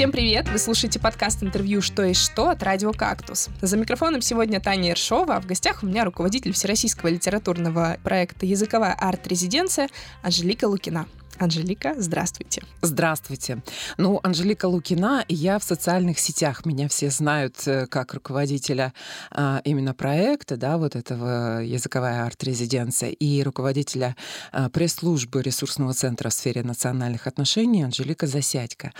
Всем привет! Вы слушаете подкаст интервью «Что и что» от радио «Кактус». За микрофоном сегодня Таня Ершова, а в гостях у меня руководитель Всероссийского литературного проекта «Языковая арт-резиденция» Анжелика Лукина. Анжелика, здравствуйте. Здравствуйте. Ну, Анжелика Лукина, я в социальных сетях. Меня все знают э, как руководителя а, именно проекта, да, вот этого языковая арт-резиденция, и руководителя а, пресс-службы ресурсного центра в сфере национальных отношений Анжелика Засядько.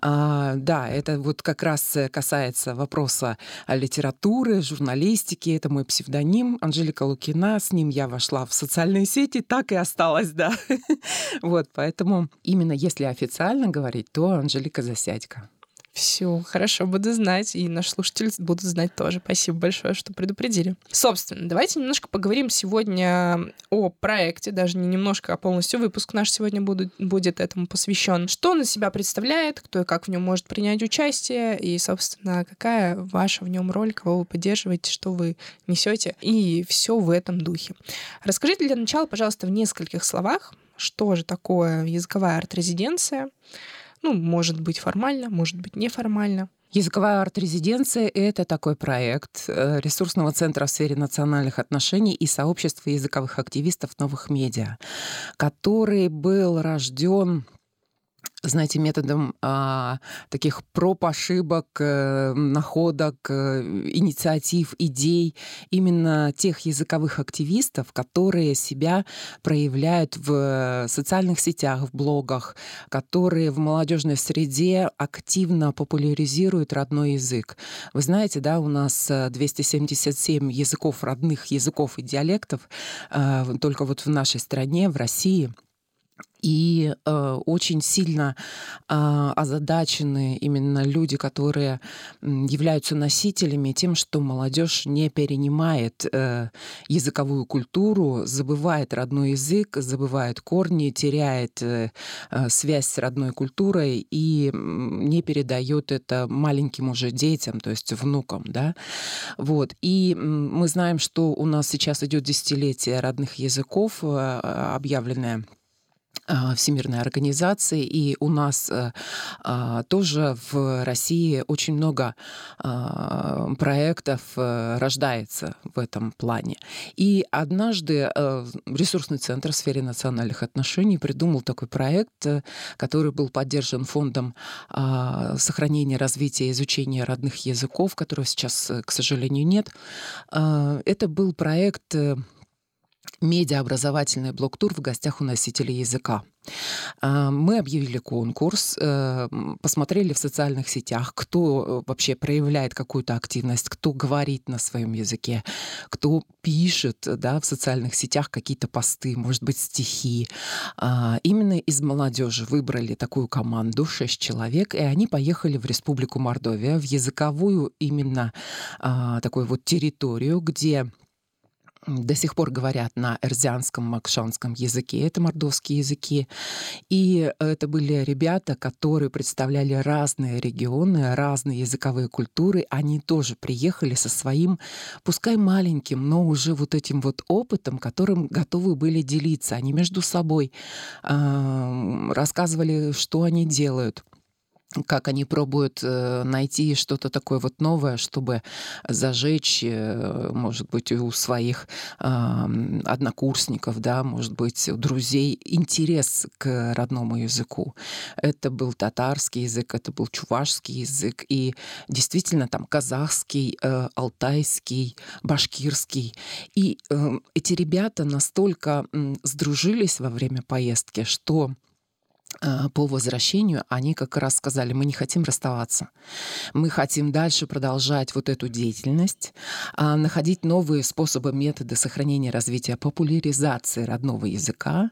А, да, это вот как раз касается вопроса литературы, журналистики. Это мой псевдоним Анжелика Лукина. С ним я вошла в социальные сети, так и осталась, да. Вот, поэтому Поэтому именно если официально говорить, то Анжелика Засядько. Все, хорошо, буду знать, и наши слушатели будут знать тоже. Спасибо большое, что предупредили. Собственно, давайте немножко поговорим сегодня о проекте, даже не немножко, а полностью выпуск наш сегодня будет, будет этому посвящен. Что он из себя представляет, кто и как в нем может принять участие, и, собственно, какая ваша в нем роль, кого вы поддерживаете, что вы несете, и все в этом духе. Расскажите для начала, пожалуйста, в нескольких словах, что же такое языковая арт-резиденция. Ну, может быть формально, может быть неформально. Языковая арт-резиденция — это такой проект э, ресурсного центра в сфере национальных отношений и сообщества языковых активистов новых медиа, который был рожден знаете, методом а, таких проб, ошибок, э, находок, э, инициатив, идей именно тех языковых активистов, которые себя проявляют в социальных сетях, в блогах, которые в молодежной среде активно популяризируют родной язык. Вы знаете, да, у нас 277 языков, родных языков и диалектов э, только вот в нашей стране, в России — и э, очень сильно э, озадачены именно люди, которые являются носителями тем, что молодежь не перенимает э, языковую культуру, забывает родной язык, забывает корни, теряет э, э связь с родной культурой и не передает это маленьким уже детям, то есть внукам, да. Вот. И мы знаем, что у нас сейчас идет десятилетие родных языков, э, объявленное Всемирной организации, и у нас э, а, тоже в России очень много а, проектов э, рождается в этом плане. И однажды э, ресурсный центр в сфере национальных отношений придумал такой проект, который был поддержан фондом сохранения, развития и изучения родных языков, которого сейчас, к сожалению, нет. Это был проект медиаобразовательный блок-тур в гостях у носителей языка. А, мы объявили конкурс, э, посмотрели в социальных сетях, кто э, вообще проявляет какую-то активность, кто говорит на своем языке, кто пишет да, в социальных сетях какие-то посты, может быть, стихи. А, именно из молодежи выбрали такую команду, шесть человек, и они поехали в Республику Мордовия, в языковую именно а, такую вот территорию, где до сих пор говорят на эрзианском, макшанском языке, это мордовские языки. И это были ребята, которые представляли разные регионы, разные языковые культуры. Они тоже приехали со своим, пускай маленьким, но уже вот этим вот опытом, которым готовы были делиться. Они между собой э, рассказывали, что они делают как они пробуют э, найти что-то такое вот новое, чтобы зажечь, э, может быть, у своих однокурсников, да, может быть, у друзей интерес к родному языку. Это был татарский язык, это был чувашский язык, и действительно там казахский, э, алтайский, башкирский. И эти ребята настолько сдружились во время поездки, что по возвращению они как раз сказали, мы не хотим расставаться. Мы хотим дальше продолжать вот эту деятельность, а, находить новые способы, методы сохранения, развития, популяризации родного языка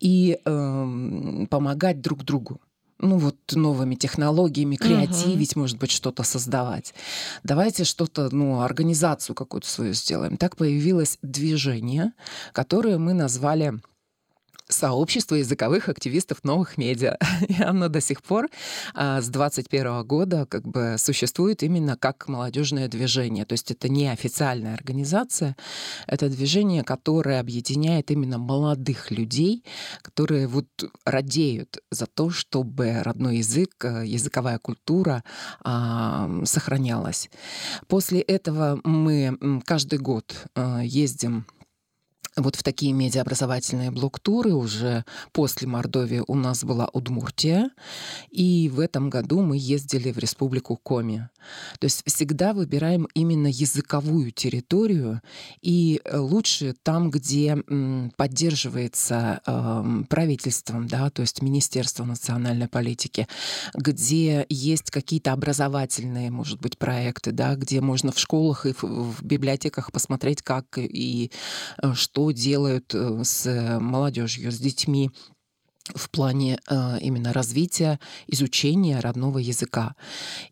и э, помогать друг другу ну вот новыми технологиями, креативить, угу. может быть, что-то создавать. Давайте что-то, ну, организацию какую-то свою сделаем. Так появилось движение, которое мы назвали сообщество языковых активистов новых медиа. И оно до сих пор а, с 21 года как бы существует именно как молодежное движение. То есть это не официальная организация, это движение, которое объединяет именно молодых людей, которые вот радеют за то, чтобы родной язык, э, языковая культура а, сохранялась. После этого мы каждый год а, ездим вот в такие медиаобразовательные блок-туры уже после Мордовии у нас была Удмуртия, и в этом году мы ездили в республику Коми. То есть всегда выбираем именно языковую территорию, и лучше там, где поддерживается э, правительством, да, то есть Министерство национальной политики, где есть какие-то образовательные, может быть, проекты, да, где можно в школах и в, библиотеках посмотреть, как и э, что делают э, с молодежью, с детьми в плане э, именно развития, изучения родного языка.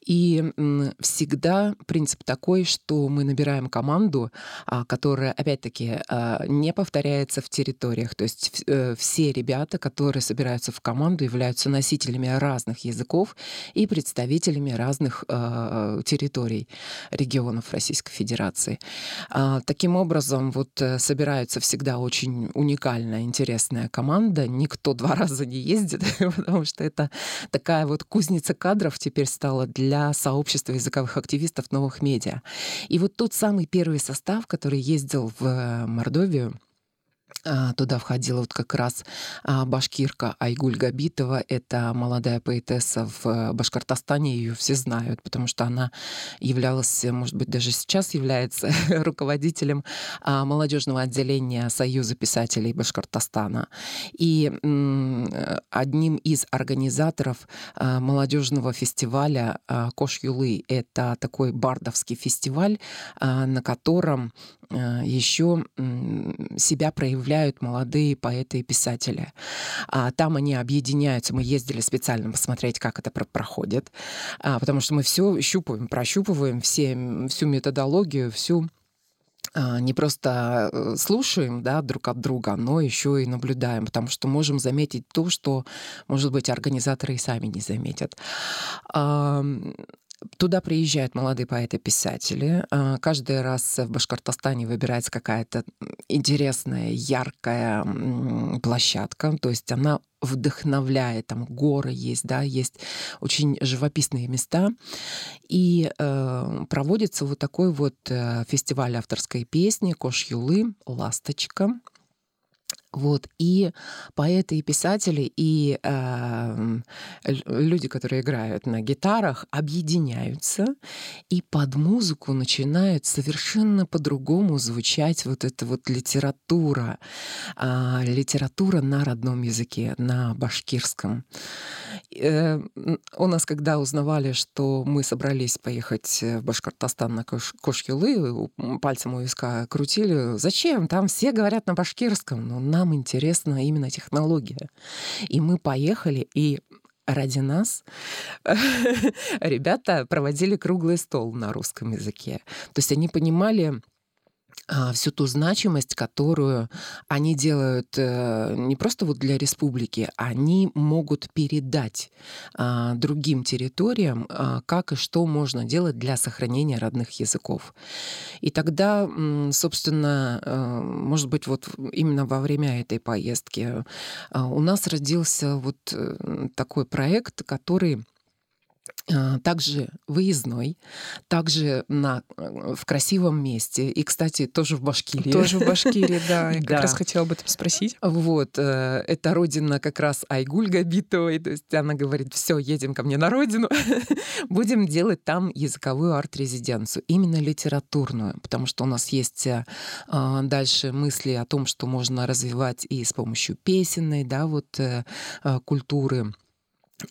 И всегда принцип такой, что мы набираем команду, э, которая, опять-таки, э, не повторяется в территориях. То есть э, все ребята, которые собираются в команду, являются носителями разных языков и представителями разных территорий, регионов Российской Федерации. Э, таким образом, вот собираются всегда очень уникальная, интересная команда. Никто два раза не ездит, потому что это такая вот кузница кадров теперь стала для сообщества языковых активистов новых медиа. И вот тот самый первый состав, который ездил в Мордовию, а, туда входила вот как раз а, башкирка Айгуль Габитова. Это молодая поэтесса в Башкортостане. Ее все знают, потому что она являлась, может быть, даже сейчас является руководителем а, молодежного отделения Союза писателей Башкортостана. И одним из организаторов молодежного фестиваля Кош Юлы — это такой бардовский фестиваль, на котором еще себя проявляют проявляют молодые поэты и писатели. А там они объединяются. Мы ездили специально посмотреть, как это проходит, а, потому что мы все щупаем, прощупываем все, всю методологию, всю а, не просто э, слушаем да, друг от друга, но еще и наблюдаем, потому что можем заметить то, что, может быть, организаторы и сами не заметят. Туда приезжают молодые поэты-писатели. А, каждый раз в Башкортостане выбирается какая-то интересная, яркая площадка. То есть она вдохновляет, там горы есть, да, есть очень живописные места. И э, проводится вот такой вот э, фестиваль авторской песни Кош Юлы «Ласточка». Вот. И поэты, и писатели, и э, люди, которые играют на гитарах, объединяются и под музыку начинает совершенно по-другому звучать вот эта вот литература, э, литература на родном языке, на башкирском. Э, у нас, когда узнавали, что мы собрались поехать в Башкортостан на Кош Кошкилы, пальцем у виска крутили, зачем? Там все говорят на башкирском. Но нам интересна именно технология. И мы поехали, и ради нас ребята проводили круглый стол на русском языке. То есть они понимали, всю ту значимость, которую они делают э, не просто вот для республики, они могут передать а, другим территориям, а, как и что можно делать для сохранения родных языков. И тогда, собственно, э, может быть, вот именно во время этой поездки у нас родился вот э, такой проект, который а, также выездной, также на, э, в красивом месте. И, кстати, тоже в Башкирии. Тоже в Башкирии, да. Я как раз хотела об этом спросить. Вот. Э, это родина как раз Айгуль Габитовой. То есть она говорит, все, едем ко мне на родину. Будем делать там языковую арт-резиденцию. Именно литературную. Потому что у нас есть э, а, дальше мысли о том, что можно развивать и с помощью песенной, да, вот культуры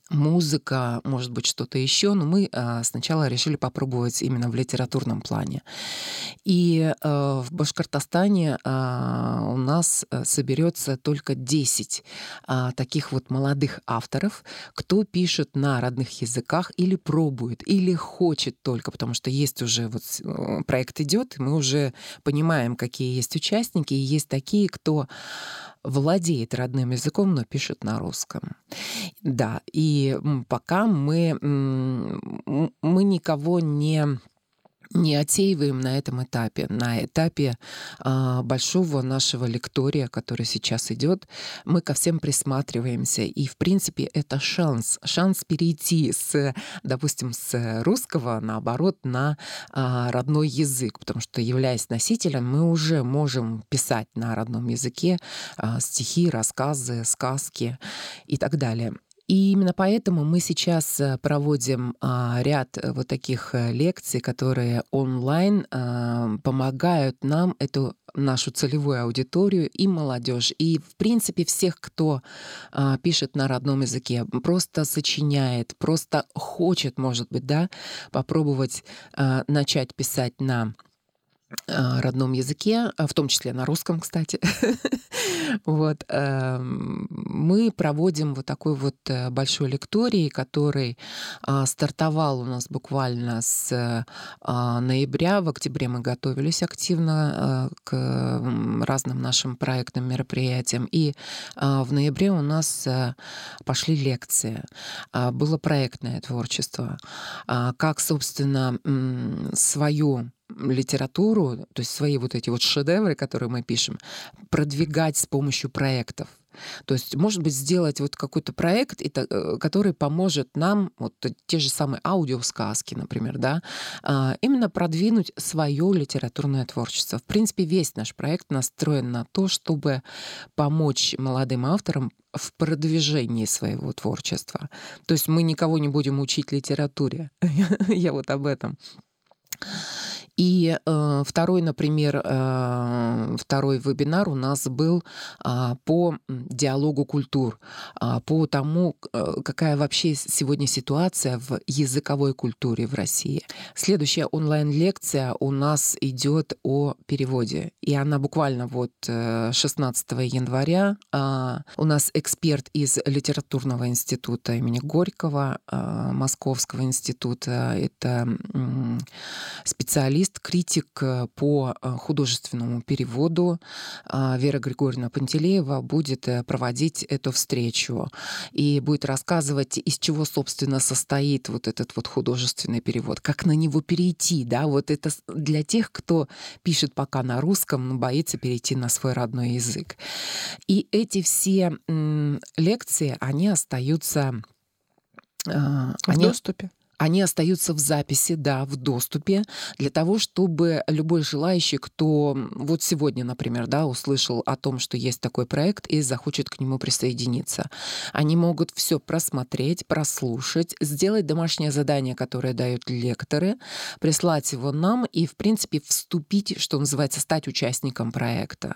музыка, может быть, что-то еще, но мы э, сначала решили попробовать именно в литературном плане. И э, в Башкортостане э, у нас соберется только 10 э, таких вот молодых авторов, кто пишет на родных языках или пробует, или хочет только, потому что есть уже вот проект идет, мы уже понимаем, какие есть участники, и есть такие, кто владеет родным языком, но пишет на русском. Да, и пока мы, мы никого не не отсеиваем на этом этапе. На этапе э, большого нашего лектория, который сейчас идет, мы ко всем присматриваемся. И, в принципе, это шанс. Шанс перейти с, допустим, с русского, наоборот, на э, родной язык. Потому что, являясь носителем, мы уже можем писать на родном языке э, стихи, рассказы, сказки и так далее. И именно поэтому мы сейчас э, проводим а, ряд э, вот таких э, лекций, которые онлайн а, помогают нам эту нашу целевую аудиторию и молодежь, и в принципе всех, кто а, пишет на родном языке, просто сочиняет, просто хочет, может быть, да, попробовать начать писать на родном языке, а, в том числе на русском, кстати. вот. Эм, мы проводим вот такой вот э, большой лекторий, который а, стартовал у нас буквально с ноября. В октябре мы готовились активно к разным нашим проектным мероприятиям. И в ноябре у нас э, пошли лекции. Было проектное творчество. Как, собственно, свою литературу, то есть свои вот эти вот шедевры, которые мы пишем, продвигать с помощью проектов. То есть, может быть, сделать вот какой-то проект, э, который поможет нам, вот те же самые аудиосказки, например, да, а, именно продвинуть свое литературное творчество. В принципе, весь наш проект настроен на то, чтобы помочь молодым авторам в продвижении своего творчества. То есть мы никого не будем учить литературе. Я вот об этом. И э, второй, например, э, второй вебинар у нас был э, по диалогу культур, э, по тому, э, какая вообще сегодня ситуация в языковой культуре в России. Следующая онлайн-лекция у нас идет о переводе, и она буквально вот 16 э, января. Э, у нас эксперт из литературного института имени Горького, э, Московского института, это э, специалист журналист, критик э, по э, художественному переводу. А, Вера Григорьевна Пантелеева будет э, проводить эту встречу и будет рассказывать, из чего, собственно, состоит вот этот вот художественный перевод, как на него перейти, да, вот это для тех, кто пишет пока на русском, но боится перейти на свой родной язык. И эти все лекции, они остаются в они, доступе они остаются в записи, да, в доступе, для того, чтобы любой желающий, кто вот сегодня, например, да, услышал о том, что есть такой проект и захочет к нему присоединиться, они могут все просмотреть, прослушать, сделать домашнее задание, которое дают лекторы, прислать его нам и, в принципе, вступить, что называется, стать участником проекта.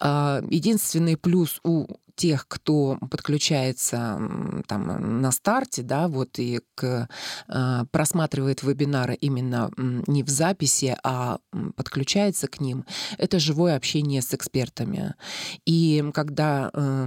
А, единственный плюс у тех, кто подключается там на старте, да, вот и к, э, просматривает вебинары именно не в записи, а подключается к ним, это живое общение с экспертами. И когда э,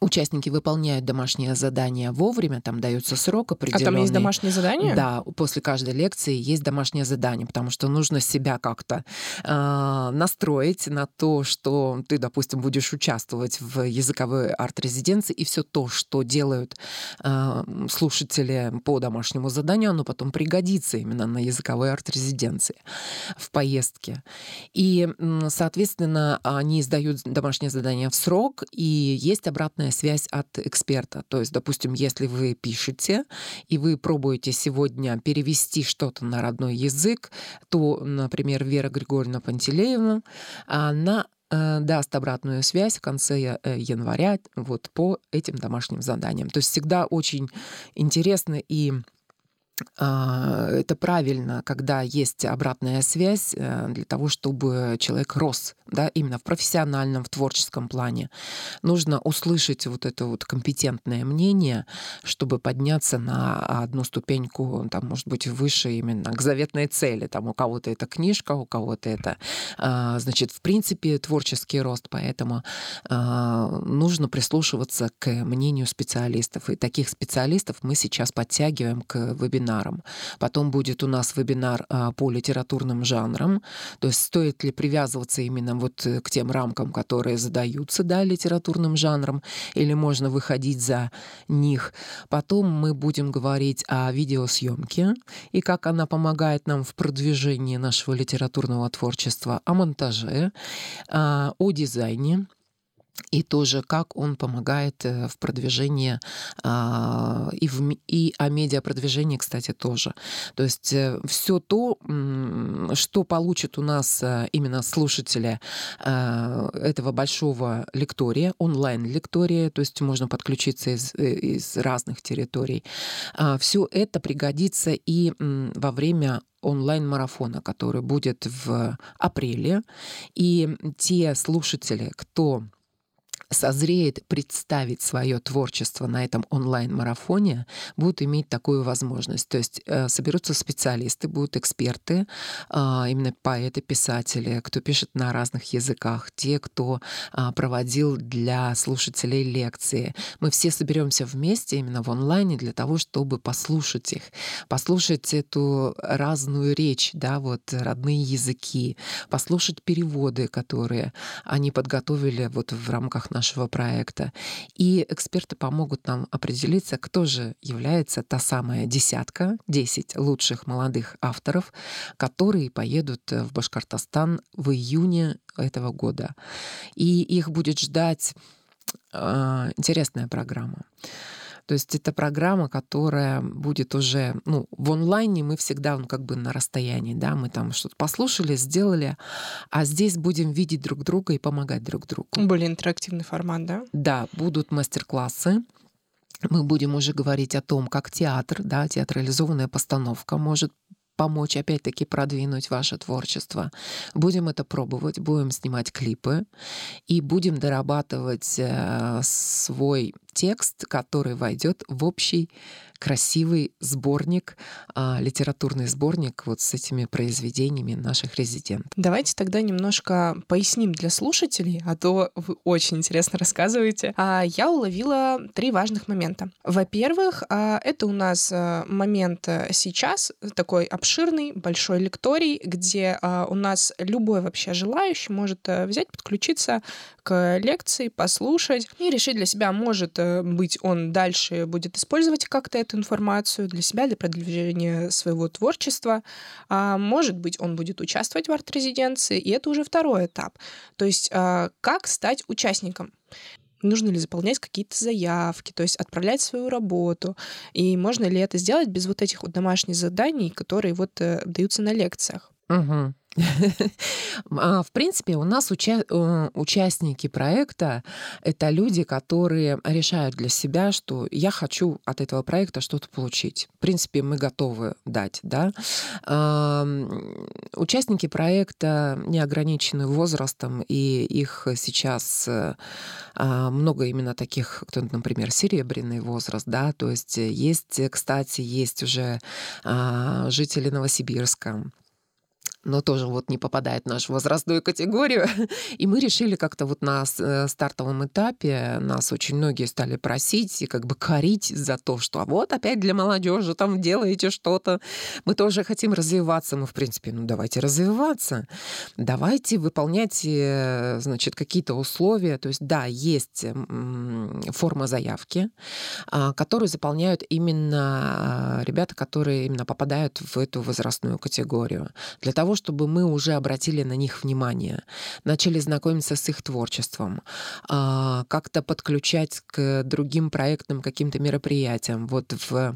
участники выполняют домашнее задание вовремя, там дается срок определенный. А там есть домашнее задание? Да, после каждой лекции есть домашнее задание, потому что нужно себя как-то э, настроить на то, что ты, допустим, будешь участвовать в языковой арт-резиденции, и все то, что делают э, слушатели по домашнему заданию, оно потом пригодится именно на языковой арт-резиденции в поездке. И, соответственно, они сдают домашнее задание в срок, и есть обратная обратная связь от эксперта. То есть, допустим, если вы пишете, и вы пробуете сегодня перевести что-то на родной язык, то, например, Вера Григорьевна Пантелеевна, она э, даст обратную связь в конце э, января вот по этим домашним заданиям. То есть всегда очень интересно и это правильно, когда есть обратная связь э, для того, чтобы человек рос, да, именно в профессиональном, в творческом плане. Нужно услышать вот это вот компетентное мнение, чтобы подняться на одну ступеньку, там, может быть, выше именно к заветной цели. Там у кого-то это книжка, у кого-то это, а, значит, в принципе, творческий рост. Поэтому а, нужно прислушиваться к мнению специалистов. И таких специалистов мы сейчас подтягиваем к вебинарам. Потом будет у нас вебинар а, по литературным жанрам, то есть стоит ли привязываться именно вот э, к тем рамкам, которые задаются да, литературным жанрам, или можно выходить за них. Потом мы будем говорить о видеосъемке и как она помогает нам в продвижении нашего литературного творчества, о монтаже, а, о дизайне, и тоже как он помогает э, в продвижении а, и, в, и о медиапродвижении, кстати, тоже. То есть э, все то, что получит у нас э, именно слушатели этого большого лектория, онлайн-лектория, то есть можно подключиться из, из разных территорий, а, все это пригодится и во время онлайн-марафона, который будет в апреле. И те слушатели, кто созреет представить свое творчество на этом онлайн-марафоне, будут иметь такую возможность. То есть э, соберутся специалисты, будут эксперты, а, именно поэты, писатели, кто пишет на разных языках, те, кто а, проводил для слушателей лекции. Мы все соберемся вместе именно в онлайне для того, чтобы послушать их, послушать эту разную речь, да, вот родные языки, послушать переводы, которые они подготовили вот в рамках нашего проекта. И эксперты помогут нам определиться, кто же является та самая десятка, 10 лучших молодых авторов, которые поедут в Башкортостан в июне этого года. И их будет ждать э, интересная программа. То есть это программа, которая будет уже, ну, в онлайне мы всегда ну, как бы на расстоянии, да, мы там что-то послушали, сделали, а здесь будем видеть друг друга и помогать друг другу. Более интерактивный формат, да? Да, будут мастер-классы, мы будем уже говорить о том, как театр, да, театрализованная постановка может помочь опять-таки продвинуть ваше творчество. Будем это пробовать, будем снимать клипы и будем дорабатывать э, свой текст, который войдет в общий красивый сборник, а, литературный сборник вот с этими произведениями наших резидентов. Давайте тогда немножко поясним для слушателей, а то вы очень интересно рассказываете. А, я уловила три важных момента. Во-первых, а, это у нас момент э, сейчас, такой обширный, большой лекторий, где у нас любой вообще желающий может э, взять, подключиться к лекции, послушать и решить для себя, может э, быть, он дальше будет использовать как-то эту информацию для себя, для продвижения своего творчества. А может быть, он будет участвовать в арт-резиденции, и это уже второй этап. То есть а, как стать участником? нужно ли заполнять какие-то заявки, то есть отправлять свою работу, и можно ли это сделать без вот этих вот домашних заданий, которые вот э, даются на лекциях. Угу. В принципе, у нас уча- э, участники проекта — это люди, которые решают для себя, что я хочу от этого проекта что-то получить. В принципе, мы готовы дать. Да? Участники проекта не ограничены возрастом, и их сейчас э, а, много именно таких, кто, например, серебряный возраст, да, то есть есть, кстати, есть уже а, жители Новосибирска, но тоже вот не попадает в нашу возрастную категорию. И мы решили как-то вот на э, стартовом этапе, нас очень многие стали просить и как бы корить за то, что а вот опять для молодежи там делаете что-то. Мы тоже хотим развиваться. Мы, в принципе, ну давайте развиваться. Давайте выполнять, э, значит, какие-то условия. То есть, да, есть форма заявки, а, которую заполняют именно а, ребята, которые именно попадают в эту возрастную категорию. Для того, того, чтобы мы уже обратили на них внимание, начали знакомиться с их творчеством, а, как-то подключать к другим проектным каким-то мероприятиям. Вот в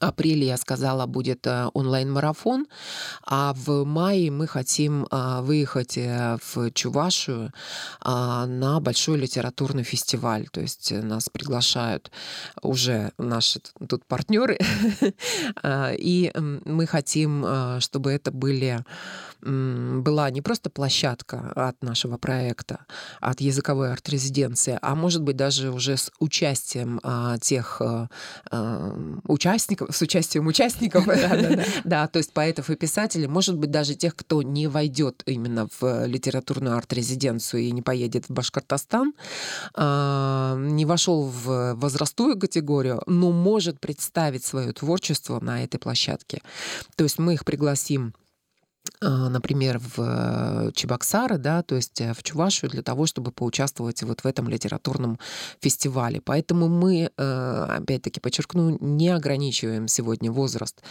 апреле, я сказала, будет э, онлайн-марафон, а в мае мы хотим а, выехать э, в Чувашию а, на большой литературный фестиваль. То есть нас приглашают уже наши тут партнеры, а, и мы хотим, чтобы это были была не просто площадка от нашего проекта, от языковой арт-резиденции, а может быть даже уже с участием а, тех а, участников, с участием участников, да, то есть поэтов и писателей, может быть даже тех, кто не войдет именно в литературную арт-резиденцию и не поедет в Башкортостан, а, не вошел в возрастую категорию, но может представить свое творчество на этой площадке. То есть мы их пригласим например, в э, Чебоксары, да, то есть э, в Чувашию для того, чтобы поучаствовать вот в этом литературном фестивале. Поэтому мы, э, опять-таки подчеркну, не ограничиваем сегодня возраст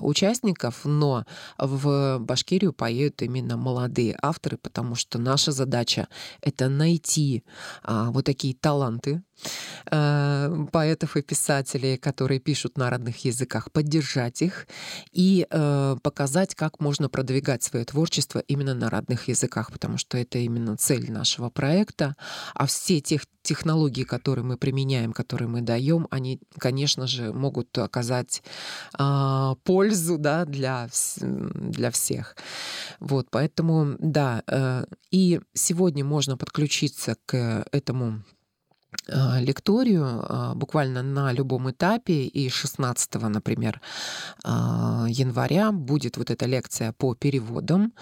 участников, но в Башкирию поедут именно молодые авторы, потому что наша задача — это найти а, вот такие таланты, Э, поэтов и писателей, которые пишут на родных языках, поддержать их и э, показать, как можно продвигать свое творчество именно на родных языках, потому что это именно цель нашего проекта. А все тех технологии, которые мы применяем, которые мы даем, они, конечно же, могут оказать э, пользу да, для, для всех. Вот, поэтому, да, э, и сегодня можно подключиться к этому лекторию а, буквально на любом этапе. И 16, например, а, января будет вот эта лекция по переводам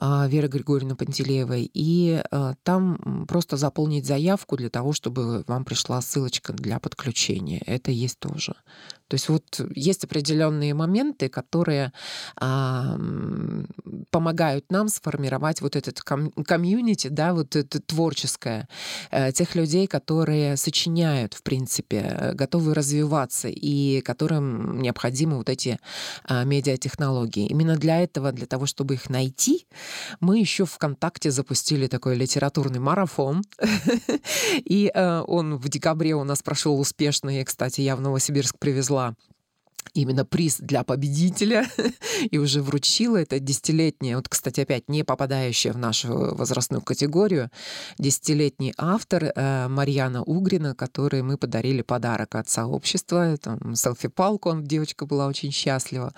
Веры Григорьевны Пантелеевой. И там просто заполнить заявку для того, чтобы вам пришла ссылочка для подключения. Это есть тоже. То есть вот есть определенные моменты, которые а, помогают нам сформировать вот этот ком- комьюнити, да, вот это творческое, э, тех людей, которые сочиняют, в принципе, готовы развиваться и которым необходимы вот эти а, медиатехнологии. Именно для этого, для того, чтобы их найти, мы еще ВКонтакте запустили такой литературный марафон. И э, он в декабре у нас прошел успешно. И, кстати, я в Новосибирск привезла привезла именно приз для победителя и уже вручила это десятилетняя, вот, кстати, опять не попадающая в нашу возрастную категорию, десятилетний автор э, Марьяна Угрина, которой мы подарили подарок от сообщества, там, селфи-палку, он, девочка была очень счастлива.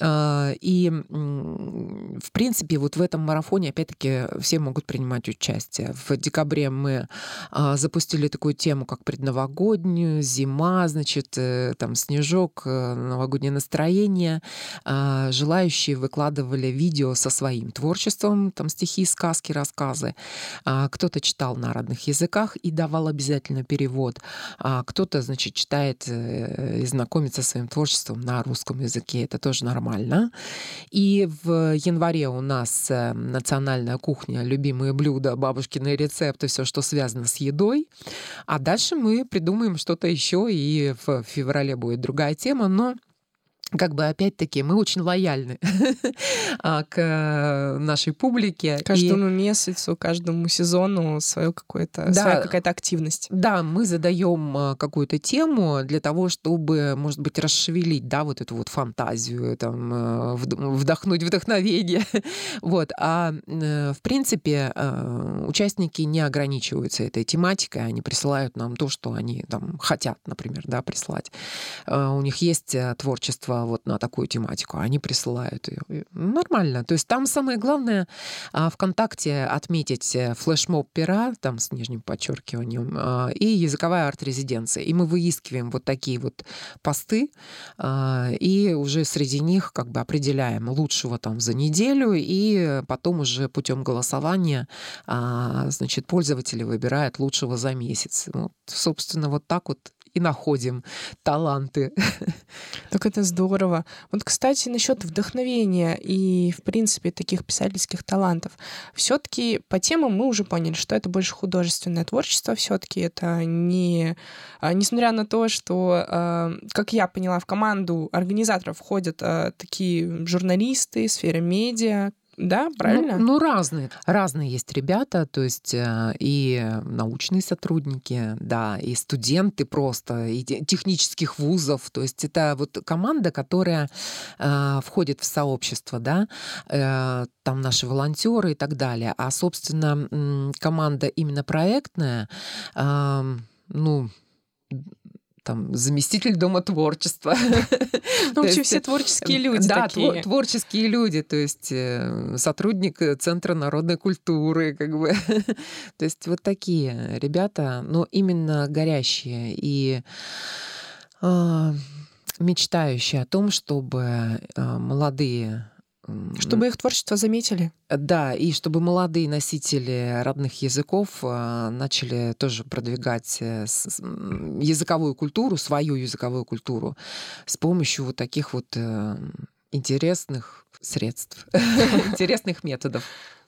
Э, и, в принципе, вот в этом марафоне, опять-таки, все могут принимать участие. В декабре мы э, запустили такую тему, как предновогоднюю, зима, значит, э, там, снежок, э, новогоднее настроение. А, желающие выкладывали видео со своим творчеством, там стихи, сказки, рассказы. А, кто-то читал на родных языках и давал обязательно перевод. А кто-то, значит, читает э, и знакомится со своим творчеством на русском языке. Это тоже нормально. И в январе у нас э, национальная кухня, любимые блюда, бабушкины рецепты, все, что связано с едой. А дальше мы придумаем что-то еще, и в феврале будет другая тема, но но как бы опять-таки мы очень лояльны а, к э, нашей публике. Каждому и... месяцу, каждому сезону свою какую-то, да, своя какая-то активность. Да, мы задаем э, какую-то тему для того, чтобы, может быть, расшевелить, да, вот эту вот фантазию, там, э, вдохнуть вдохновение. вот. А в принципе участники не ограничиваются этой тематикой, они присылают нам то, что они там хотят, например, да, прислать. У них есть творчество вот на такую тематику, они присылают ее. Нормально. То есть там самое главное а, ВКонтакте отметить э, флешмоб пера, там с нижним подчеркиванием, а, и языковая арт-резиденция. И мы выискиваем вот такие вот посты, а, и уже среди них как бы определяем лучшего там за неделю, и потом уже путем голосования значит, пользователи выбирают лучшего за месяц. Вот, собственно, вот так вот и находим таланты. Так это здорово. Вот, кстати, насчет вдохновения и, в принципе, таких писательских талантов. Все-таки по темам мы уже поняли, что это больше художественное творчество. Все-таки это не... А, несмотря на то, что, а, как я поняла, в команду организаторов входят а, такие журналисты, сфера медиа, Да, правильно? Ну, ну, разные. Разные есть ребята, то есть э, и научные сотрудники, да, и студенты просто, и технических вузов. То есть это вот команда, которая э, входит в сообщество, да, э, там наши волонтеры и так далее. А, собственно, команда именно проектная, э, ну, там, заместитель Дома творчества. Ну, вообще все творческие люди Да, творческие люди, то есть э, сотрудник э, Центра народной культуры, как бы. То есть вот такие ребята, но именно горящие и а, мечтающие о том, чтобы молодые чтобы их творчество заметили. Да, и чтобы молодые носители родных языков а, начали тоже продвигать э, языковую культуру, свою языковую культуру с помощью вот таких вот э, интересных средств, интересных методов.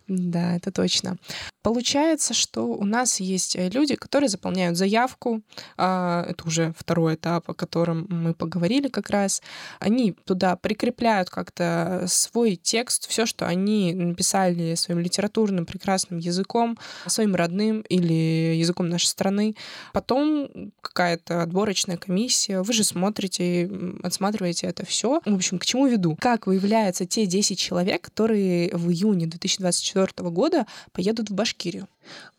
Да, это точно. Получается, что у нас есть э, люди, которые заполняют заявку. А, это уже второй этап, о котором мы поговорили как раз. Они туда прикрепляют как-то свой текст, все, что они написали своим литературным прекрасным языком, своим родным или языком нашей страны. Потом какая-то отборочная комиссия. Вы же смотрите, отсматриваете это все. В общем, к чему веду? Как выявляются те 10 человек, которые в июне 2024 года поедут в Башкирию?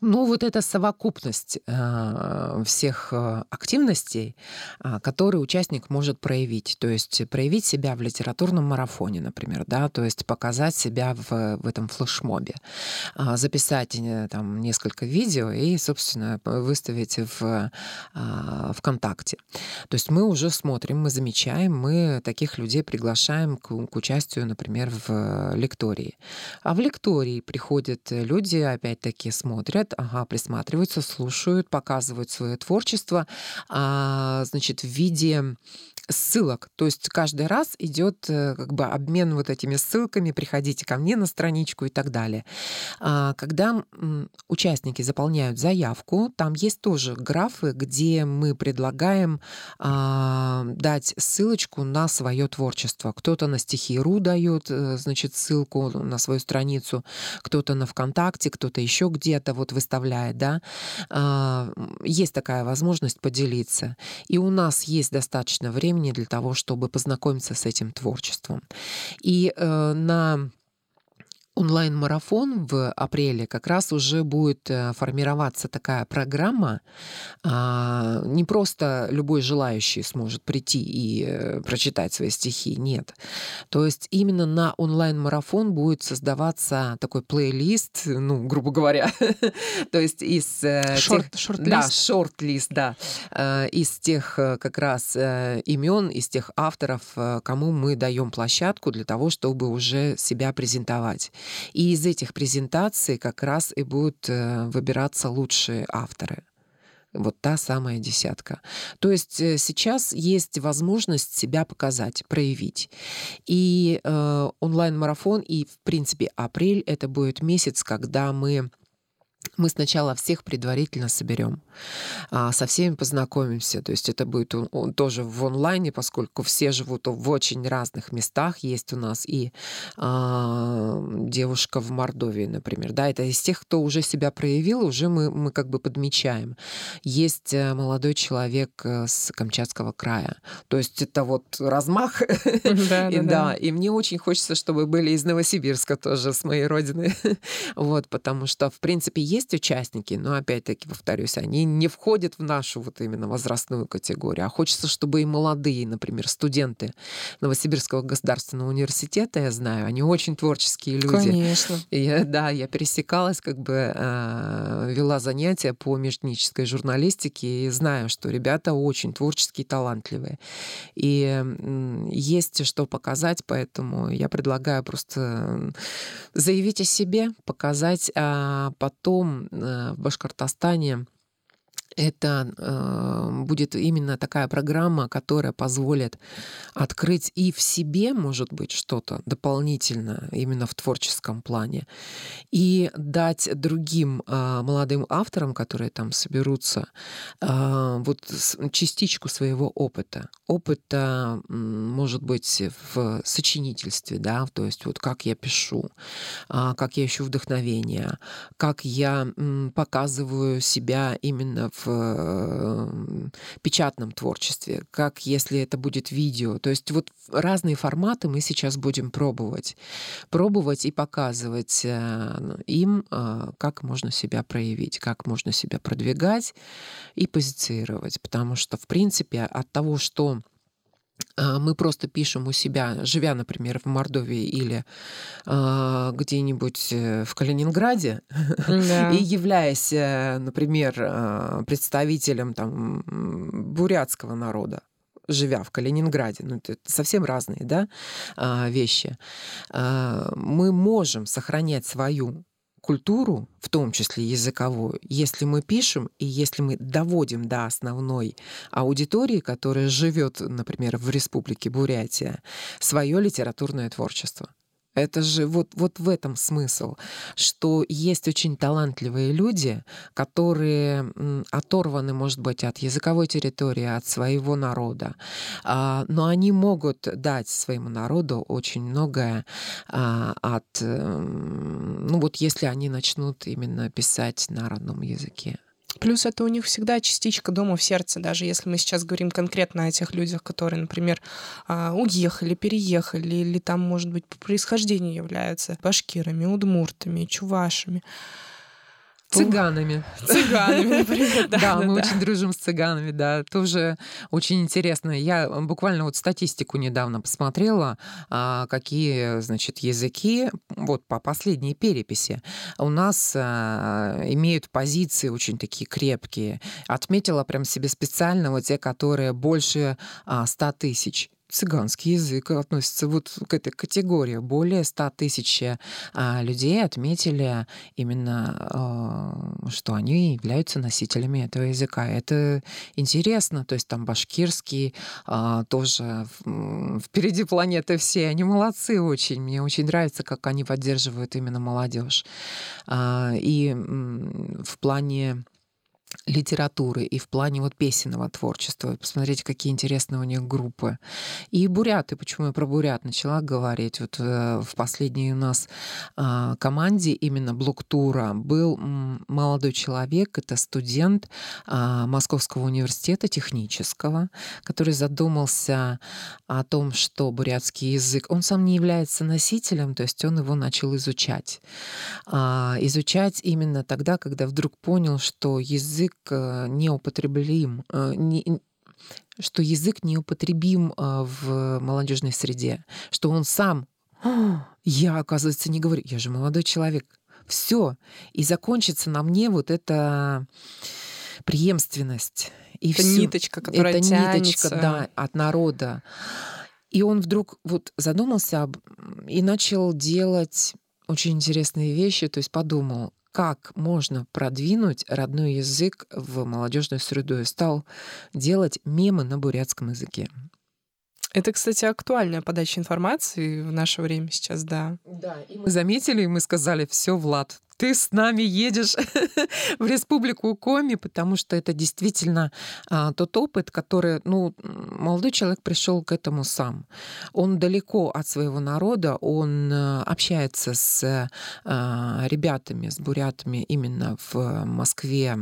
Ну, вот эта совокупность э, всех э, активностей, э, которые участник может проявить. То есть проявить себя в литературном марафоне, например, да, то есть показать себя в, в этом флешмобе, э, записать э, там несколько видео и, собственно, выставить в э, ВКонтакте. То есть мы уже смотрим, мы замечаем, мы таких людей приглашаем к, к участию, например, в лектории. А в лектории приходят люди, опять-таки, смотрят смотрят, ага, присматриваются, слушают, показывают свое творчество, а, значит, в виде ссылок. То есть каждый раз идет э, как бы обмен вот этими ссылками, приходите ко мне на страничку и так далее. А, когда участники заполняют заявку, там есть тоже графы, где мы предлагаем а, дать ссылочку на свое творчество. Кто-то на стихи.ру дает, э, значит, ссылку на свою страницу, кто-то на ВКонтакте, кто-то еще где-то вот выставляет, да. А, есть такая возможность поделиться. И у нас есть достаточно времени времени для того, чтобы познакомиться с этим творчеством. И э, на онлайн-марафон в апреле как раз уже будет э, формироваться такая программа. А, не просто любой желающий сможет прийти и э, прочитать свои стихи, нет. То есть именно на онлайн-марафон будет создаваться такой плейлист, ну, грубо говоря, то есть из э, шорт, тех... Шорт-лист. Да, шорт-лист, да. Из тех как раз имен, из тех авторов, кому мы даем площадку для того, чтобы уже себя презентовать. И из этих презентаций как раз и будут э, выбираться лучшие авторы. Вот та самая десятка. То есть э, сейчас есть возможность себя показать, проявить. И э, онлайн-марафон, и, в принципе, апрель — это будет месяц, когда мы мы сначала всех предварительно соберем, а, со всеми познакомимся. То есть это будет тоже в онлайне, поскольку все живут в очень разных местах. Есть у нас и а, девушка в Мордовии, например. Да, это из тех, кто уже себя проявил, уже мы, мы как бы подмечаем. Есть э, молодой человек э, с Камчатского края. То есть это вот размах. Да, и, да, да. и мне очень хочется, чтобы были из Новосибирска тоже, с моей родины. вот, потому что, в принципе, есть участники, но опять-таки повторюсь, они не входят в нашу вот именно возрастную категорию. А хочется, чтобы и молодые, например, студенты Новосибирского государственного университета, я знаю, они очень творческие люди. Конечно. И, да, я пересекалась, как бы э, вела занятия по межэтнической журналистике и знаю, что ребята очень творческие, талантливые. И э, есть что показать, поэтому я предлагаю просто заявить о себе, показать, а потом э, в Башкортостане это э, будет именно такая программа, которая позволит открыть и в себе, может быть, что-то дополнительно именно в творческом плане, и дать другим э, молодым авторам, которые там соберутся, э, вот частичку своего опыта. Опыта, может быть, в сочинительстве, да, то есть вот как я пишу, э, как я ищу вдохновение, как я э, показываю себя именно в в печатном творчестве, как если это будет видео. То есть вот разные форматы мы сейчас будем пробовать. Пробовать и показывать э, им, э, как можно себя проявить, как можно себя продвигать и позиционировать. Потому что, в принципе, от того, что мы просто пишем у себя, живя, например, в Мордовии или э, где-нибудь в Калининграде, да. и являясь, э, например, представителем там, бурятского народа, живя в Калининграде, ну это совсем разные да, вещи, мы можем сохранять свою культуру, в том числе языковую, если мы пишем и если мы доводим до основной аудитории, которая живет, например, в Республике Бурятия, свое литературное творчество. Это же вот, вот в этом смысл, что есть очень талантливые люди, которые оторваны, может быть, от языковой территории, от своего народа, а, но они могут дать своему народу очень многое а, от, эм, ну вот если они начнут именно писать на родном языке. Плюс это у них всегда частичка дома в сердце, даже если мы сейчас говорим конкретно о тех людях, которые, например, а, уехали, переехали, или там, может быть, по происхождению являются башкирами, удмуртами, чувашами. Цыганами. Цыганами, например, да. Да, мы очень дружим с цыганами, да. Тоже очень интересно. Я буквально вот статистику недавно посмотрела, а, какие, значит, языки, вот по последней переписи, у нас а, имеют позиции очень такие крепкие. Отметила прям себе специально вот те, которые больше 100 тысяч цыганский язык относится вот к этой категории. Более 100 тысяч а, людей отметили именно, а, что они являются носителями этого языка. Это интересно, то есть там башкирский а, тоже впереди планеты все. Они молодцы очень. Мне очень нравится, как они поддерживают именно молодежь. И в плане литературы и в плане вот песенного творчества. Посмотрите, какие интересные у них группы. И буряты, почему я про бурят начала говорить. Вот э, в последней у нас а, команде именно блок-тура был молодой человек, это студент а, Московского университета технического, который задумался о том, что бурятский язык, он сам не является носителем, то есть он его начал изучать. А, изучать именно тогда, когда вдруг понял, что язык язык э, неупотреблим, э, не, что язык неупотребим э, в молодежной среде, что он сам, я, оказывается, не говорю, я же молодой человек, все, и закончится на мне вот эта преемственность. И это всё. ниточка, которая это тянется. ниточка, да, от народа. И он вдруг вот задумался об... и начал делать очень интересные вещи, то есть подумал, как можно продвинуть родной язык в молодежную среду и стал делать мемы на бурятском языке. Это, кстати, актуальная подача информации в наше время сейчас, да. Да, и мы заметили, и мы сказали, все, Влад, ты с нами едешь в Республику Коми, потому что это действительно а, тот опыт, который, ну, молодой человек пришел к этому сам. Он далеко от своего народа, он а, общается с а, ребятами, с бурятами именно в Москве,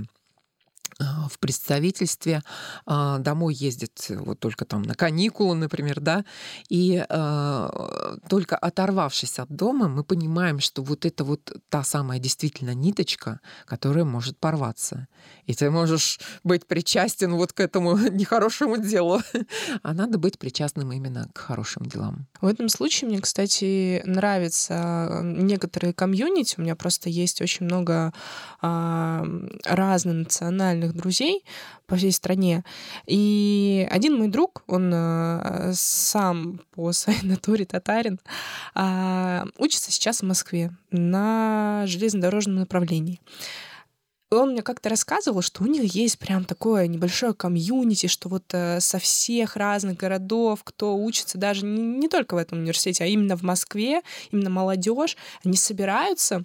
в представительстве, а, домой ездит вот только там на каникулы, например, да, и э, только оторвавшись от дома, мы понимаем, что вот это вот та самая действительно ниточка, которая может порваться. И ты можешь быть причастен вот к этому нехорошему делу, а надо быть причастным именно к хорошим делам. В этом случае мне, кстати, нравятся некоторые комьюнити. У меня просто есть очень много э, разнонациональных моих друзей по всей стране. И один мой друг, он э, сам по своей натуре татарин, э, учится сейчас в Москве на железнодорожном направлении. он мне как-то рассказывал, что у них есть прям такое небольшое комьюнити, что вот э, со всех разных городов, кто учится даже не, не только в этом университете, а именно в Москве, именно молодежь, они собираются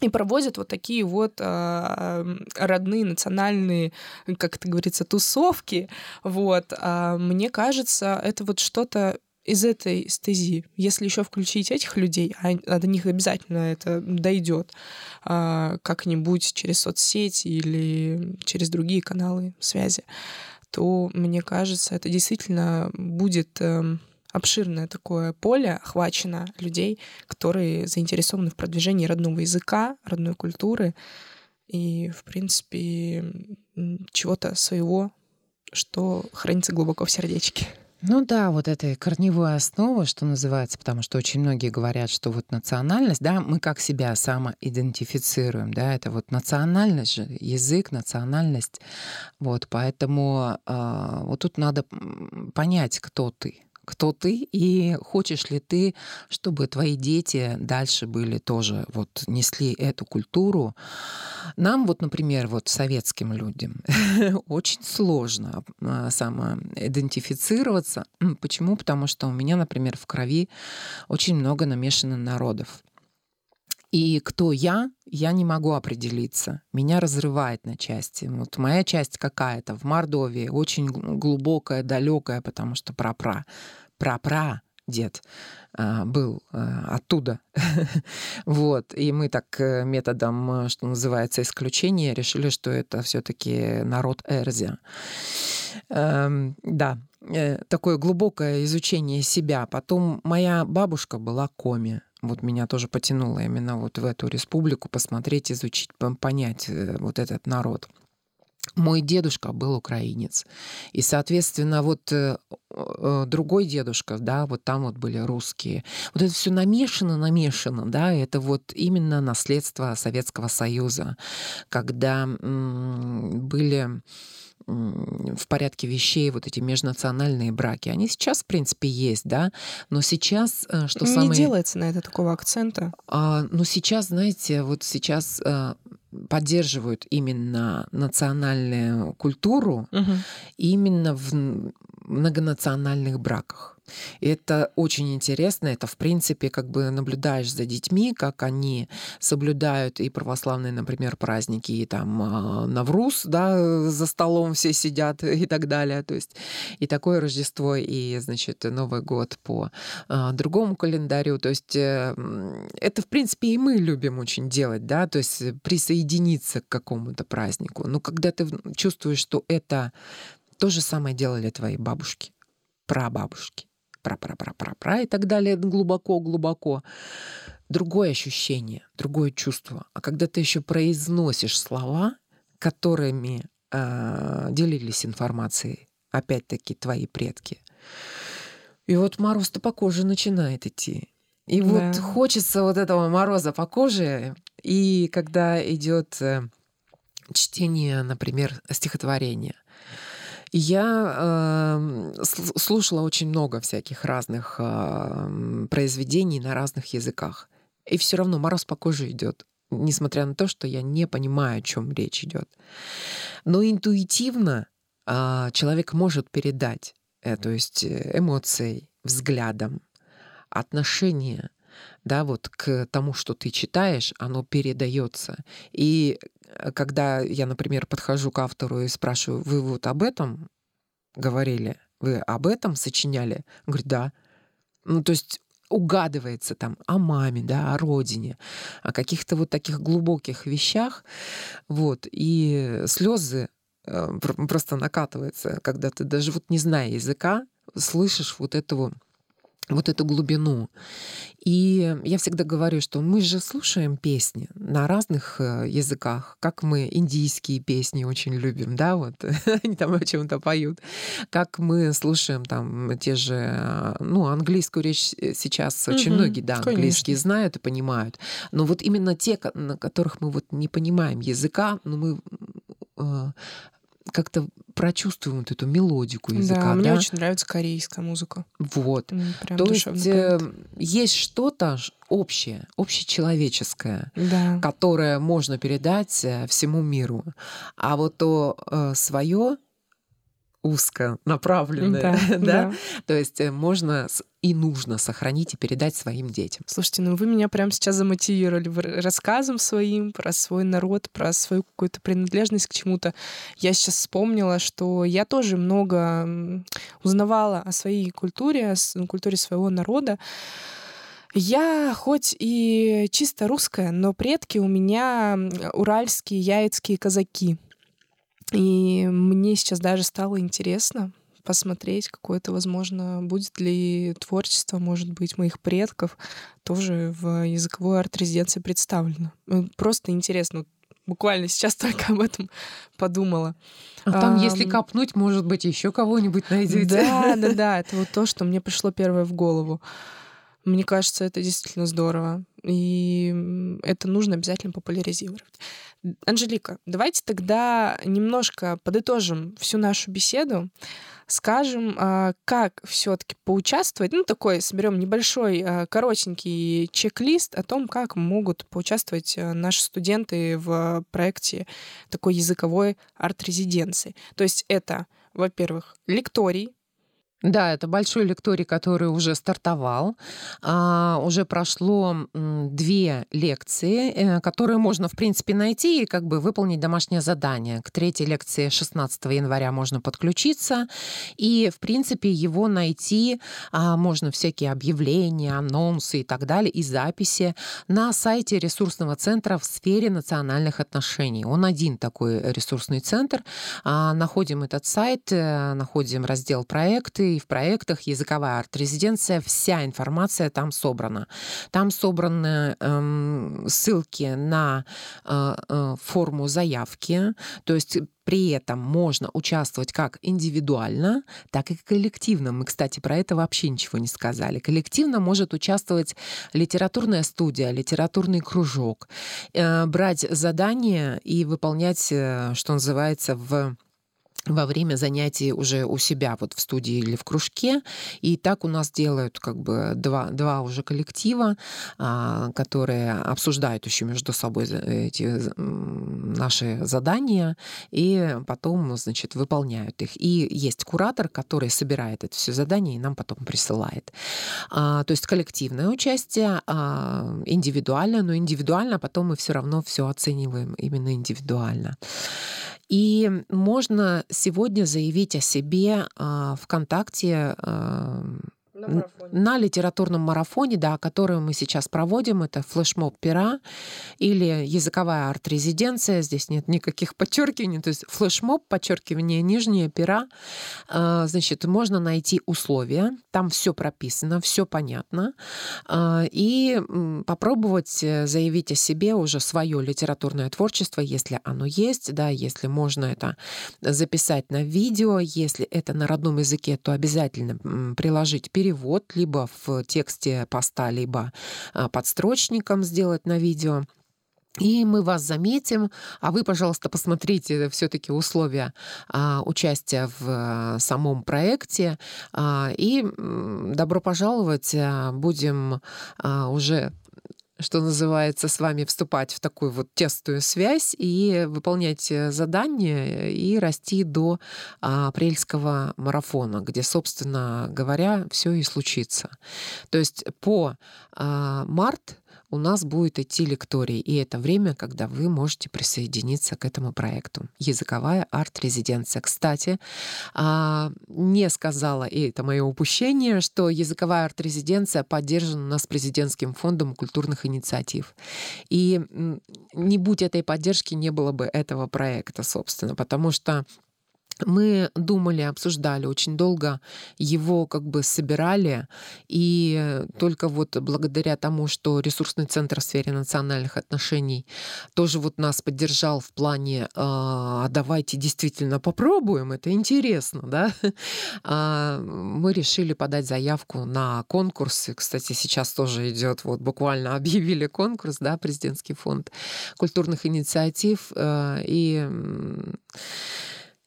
и проводят вот такие вот э, родные национальные, как это говорится, тусовки. Вот. А мне кажется, это вот что-то из этой стези, если еще включить этих людей, а, а до них обязательно это дойдет а, как-нибудь через соцсети или через другие каналы связи, то мне кажется, это действительно будет э, обширное такое поле охвачено людей, которые заинтересованы в продвижении родного языка, родной культуры и, в принципе, чего-то своего, что хранится глубоко в сердечке. Ну да, вот этой корневой основы, что называется, потому что очень многие говорят, что вот национальность, да, мы как себя самоидентифицируем, да, это вот национальность же, язык, национальность, вот, поэтому э, вот тут надо понять, кто ты, кто ты и хочешь ли ты, чтобы твои дети дальше были тоже, вот несли эту культуру. Нам вот, например, вот советским людям очень сложно а, самоидентифицироваться. Почему? Потому что у меня, например, в крови очень много намешано народов. И кто я, я не могу определиться. Меня разрывает на части. Вот моя часть какая-то в Мордовии, очень глубокая, далекая, потому что пра-пра, пра-пра дед а, был а, оттуда. вот. И мы так э, методом, что называется, исключения решили, что это все таки народ Эрзя. Эм, да, э, такое глубокое изучение себя. Потом моя бабушка была коми вот меня тоже потянуло именно вот в эту республику посмотреть, изучить, понять э, вот этот народ. Мой дедушка был украинец. И, соответственно, вот э, э, другой дедушка, да, вот там вот были русские. Вот это все намешано, намешано, да, это вот именно наследство Советского Союза, когда были в порядке вещей вот эти межнациональные браки. Они сейчас, в принципе, есть, да, но сейчас, э, что самое... Не делается на это такого акцента. А, но сейчас, знаете, вот сейчас а, поддерживают именно национальную культуру угу. именно в многонациональных браках. И это очень интересно. Это, в принципе, как бы наблюдаешь за детьми, как они соблюдают и православные, например, праздники, и там а, Навруз, да, за столом все сидят и так далее. То есть и такое Рождество, и, значит, Новый год по а, другому календарю. То есть э, это, в принципе, и мы любим очень делать, да, то есть присоединиться к какому-то празднику. Но когда ты чувствуешь, что это то же самое делали твои бабушки, прабабушки, пра-пра-пра-пра-пра и так далее, глубоко-глубоко. Другое ощущение, другое чувство. А когда ты еще произносишь слова, которыми э, делились информацией, опять-таки, твои предки, и вот мороз-то по коже начинает идти. И да. вот хочется вот этого мороза по коже. И когда идет э, чтение, например, стихотворения, я э, слушала очень много всяких разных э, произведений на разных языках. И все равно мороз по коже идет, несмотря на то, что я не понимаю, о чем речь идет. Но интуитивно э, человек может передать, э, то есть э, эмоцией, взглядом, отношение да, вот к тому, что ты читаешь, оно передается. И Э, когда я, например, подхожу к автору и спрашиваю, вы вот об этом говорили, вы об этом сочиняли? Он говорит, да. Ну, то есть угадывается там о маме, да, о родине, о каких-то вот таких глубоких вещах, вот, и слезы э, просто накатываются, когда ты даже вот не зная языка, слышишь вот этого вот эту глубину. И я всегда говорю, что мы же слушаем песни на разных э, языках, как мы индийские песни очень любим, да, вот они там о чем-то поют, как мы слушаем там те же, э, ну, английскую речь э, сейчас угу, очень многие, да, конечно. знают и понимают, но вот именно те, на которых мы вот не понимаем языка, но мы как-то прочувствуем вот эту мелодику языка. Да, мне да? очень нравится корейская музыка. Вот. Прям То есть э, есть что-то общее, общечеловеческое, да. которое можно передать э, всему миру. А вот то э, свое узко направленное, да, да? да. То есть э, можно и нужно сохранить и передать своим детям. Слушайте, ну вы меня прямо сейчас замотивировали рассказом своим про свой народ, про свою какую-то принадлежность к чему-то. Я сейчас вспомнила, что я тоже много узнавала о своей культуре, о культуре своего народа. Я хоть и чисто русская, но предки у меня уральские, яицкие казаки. И мне сейчас даже стало интересно посмотреть, какое-то, возможно, будет ли творчество, может быть, моих предков тоже в языковой арт-резиденции представлено. Ну, просто интересно. Буквально сейчас только об этом подумала. А там, а, если копнуть, может быть, еще кого-нибудь найдете. Да, да, да. Это вот то, что мне пришло первое в голову. Мне кажется, это действительно здорово. И это нужно обязательно популяризировать. Анжелика, давайте тогда немножко подытожим всю нашу беседу, скажем, а, как все-таки поучаствовать. Ну, такой соберем небольшой а, коротенький чек-лист о том, как могут поучаствовать а, наши студенты в проекте такой языковой арт-резиденции. То есть это, во-первых, лекторий, да, это большой лекторий, который уже стартовал. А, уже прошло две лекции, э, которые можно, в принципе, найти и как бы выполнить домашнее задание. К третьей лекции 16 января можно подключиться. И, в принципе, его найти а, можно всякие объявления, анонсы и так далее, и записи на сайте ресурсного центра в сфере национальных отношений. Он один такой ресурсный центр. А, находим этот сайт, э, находим раздел проекты, и в проектах языковая арт-резиденция, вся информация там собрана. Там собраны эм, ссылки на э, э, форму заявки, то есть при этом можно участвовать как индивидуально, так и коллективно. Мы, кстати, про это вообще ничего не сказали. Коллективно может участвовать литературная студия, литературный кружок, э, брать задания и выполнять, э, что называется, в во время занятий уже у себя вот в студии или в кружке. И так у нас делают как бы два, два уже коллектива, а, которые обсуждают еще между собой эти наши задания и потом, значит, выполняют их. И есть куратор, который собирает это все задание и нам потом присылает. А, то есть коллективное участие, а, индивидуальное, но индивидуально потом мы все равно все оцениваем именно индивидуально. И можно сегодня заявить о себе э, ВКонтакте на, на литературном марафоне, да, который мы сейчас проводим, это флешмоб пера или языковая арт-резиденция, здесь нет никаких подчеркиваний, то есть флешмоб, подчеркивание нижнее пера, а, значит, можно найти условия, там все прописано, все понятно, а, и попробовать э, заявить о себе уже свое литературное творчество, если оно есть, да, если можно это записать на видео, если это на родном языке, то обязательно приложить перевод перевод либо в тексте поста, либо а, подстрочником сделать на видео. И мы вас заметим, а вы, пожалуйста, посмотрите все-таки условия а, участия в а, самом проекте. А, и добро пожаловать, а, будем а, уже что называется, с вами вступать в такую вот тестую связь и выполнять э, задания и расти до а, апрельского марафона, где, собственно говоря, все и случится. То есть по а, март у нас будет идти лекторий, и это время, когда вы можете присоединиться к этому проекту. Языковая арт-резиденция. Кстати, а, не сказала, и это мое упущение, что языковая арт-резиденция поддержана у нас президентским фондом культурных инициатив. И не будь этой поддержки, не было бы этого проекта, собственно, потому что мы думали, обсуждали очень долго, его как бы собирали, и только вот благодаря тому, что ресурсный центр в сфере национальных отношений тоже вот нас поддержал в плане «а давайте действительно попробуем, это интересно, да, а, мы решили подать заявку на конкурс. И, кстати, сейчас тоже идет, вот буквально объявили конкурс, да, президентский фонд культурных инициатив, э, и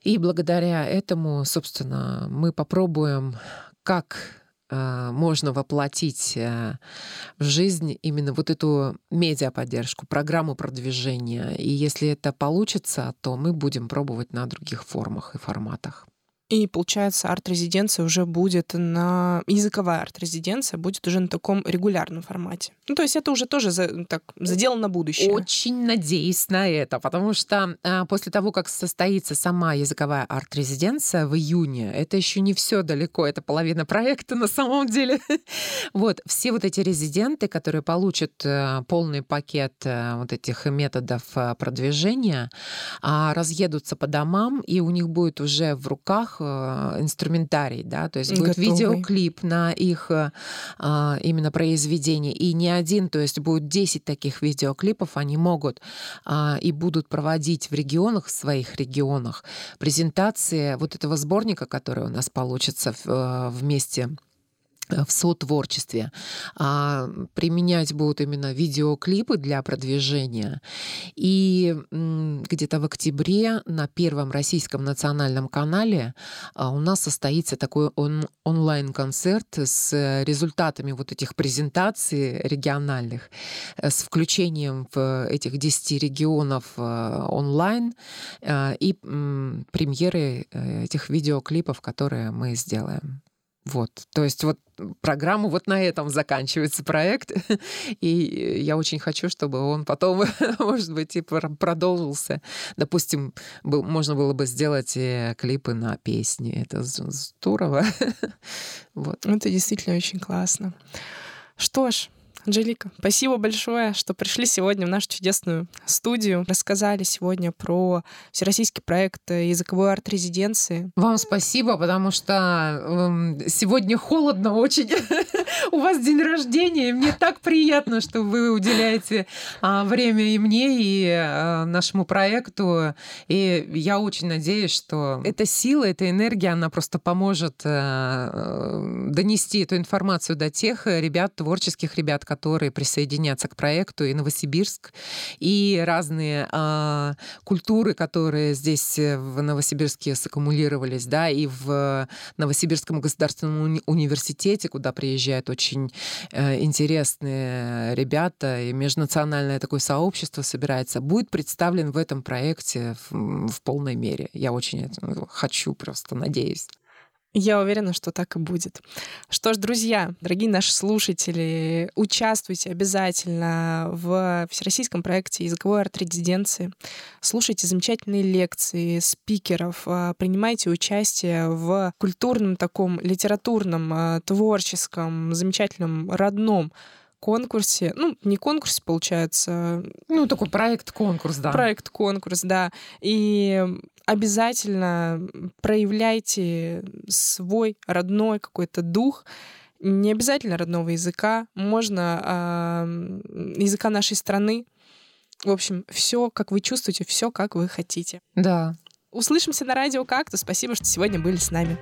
И благодаря этому, собственно, мы попробуем, как э, можно воплотить э, в жизнь именно вот эту медиаподдержку, программу продвижения. И если это получится, то мы будем пробовать на других формах и форматах. И получается, арт-резиденция уже будет на... Языковая арт-резиденция будет уже на таком регулярном формате. Ну, то есть это уже тоже за, так, задел на будущее. Очень надеюсь на это, потому что а, после того, как состоится сама языковая арт-резиденция в июне, это еще не все далеко, это половина проекта на самом деле. вот, все вот эти резиденты, которые получат а, полный пакет а, вот этих методов а, продвижения, а, разъедутся по домам, и у них будет уже в руках Э, инструментарий, да, то есть будет Готовый. видеоклип на их э, а, именно произведение, и не один, то есть будет 10 таких видеоклипов, они могут а, и будут проводить в регионах, в своих регионах, презентации вот этого сборника, который у нас получится э, вместе в сотворчестве. А применять будут именно видеоклипы для продвижения. И где-то в октябре на Первом российском национальном канале а, у нас состоится такой он, онлайн-концерт с результатами вот этих презентаций региональных, э, с включением в этих 10 регионов э, онлайн и премьеры этих видеоклипов, которые мы сделаем. Вот, то есть вот программу вот на этом заканчивается проект, и я очень хочу, чтобы он потом, может быть, и продолжился. Допустим, был, можно было бы сделать и клипы на песни, это здорово. вот. Это действительно очень классно. Что ж, Анжелика, спасибо большое, что пришли сегодня в нашу чудесную студию, рассказали сегодня про всероссийский проект языковой арт-резиденции. Вам спасибо, потому что э, сегодня холодно очень. У вас день рождения, и мне так приятно, что вы уделяете э, время и мне, и э, нашему проекту. И я очень надеюсь, что эта сила, эта энергия, она просто поможет э, э донести эту информацию до тех ребят, творческих ребят, которые которые присоединятся к проекту, и Новосибирск, и разные э, культуры, которые здесь э, в Новосибирске саккумулировались, да, и в Новосибирском государственном уни- университете, куда приезжают очень э, интересные ребята, и межнациональное такое сообщество собирается, будет представлен в этом проекте в, в полной мере. Я очень хочу, просто надеюсь. Я уверена, что так и будет. Что ж, друзья, дорогие наши слушатели, участвуйте обязательно в всероссийском проекте языковой арт-резиденции. Слушайте замечательные лекции спикеров, а, принимайте участие в культурном таком литературном, а, творческом, замечательном, родном конкурсе. Ну, не конкурсе, получается. Ну, такой проект-конкурс, да. Проект-конкурс, да. И обязательно проявляйте свой родной какой-то дух. Не обязательно родного языка, можно э, языка нашей страны. В общем, все, как вы чувствуете, все, как вы хотите. Да. Услышимся на радио как-то. Спасибо, что сегодня были с нами.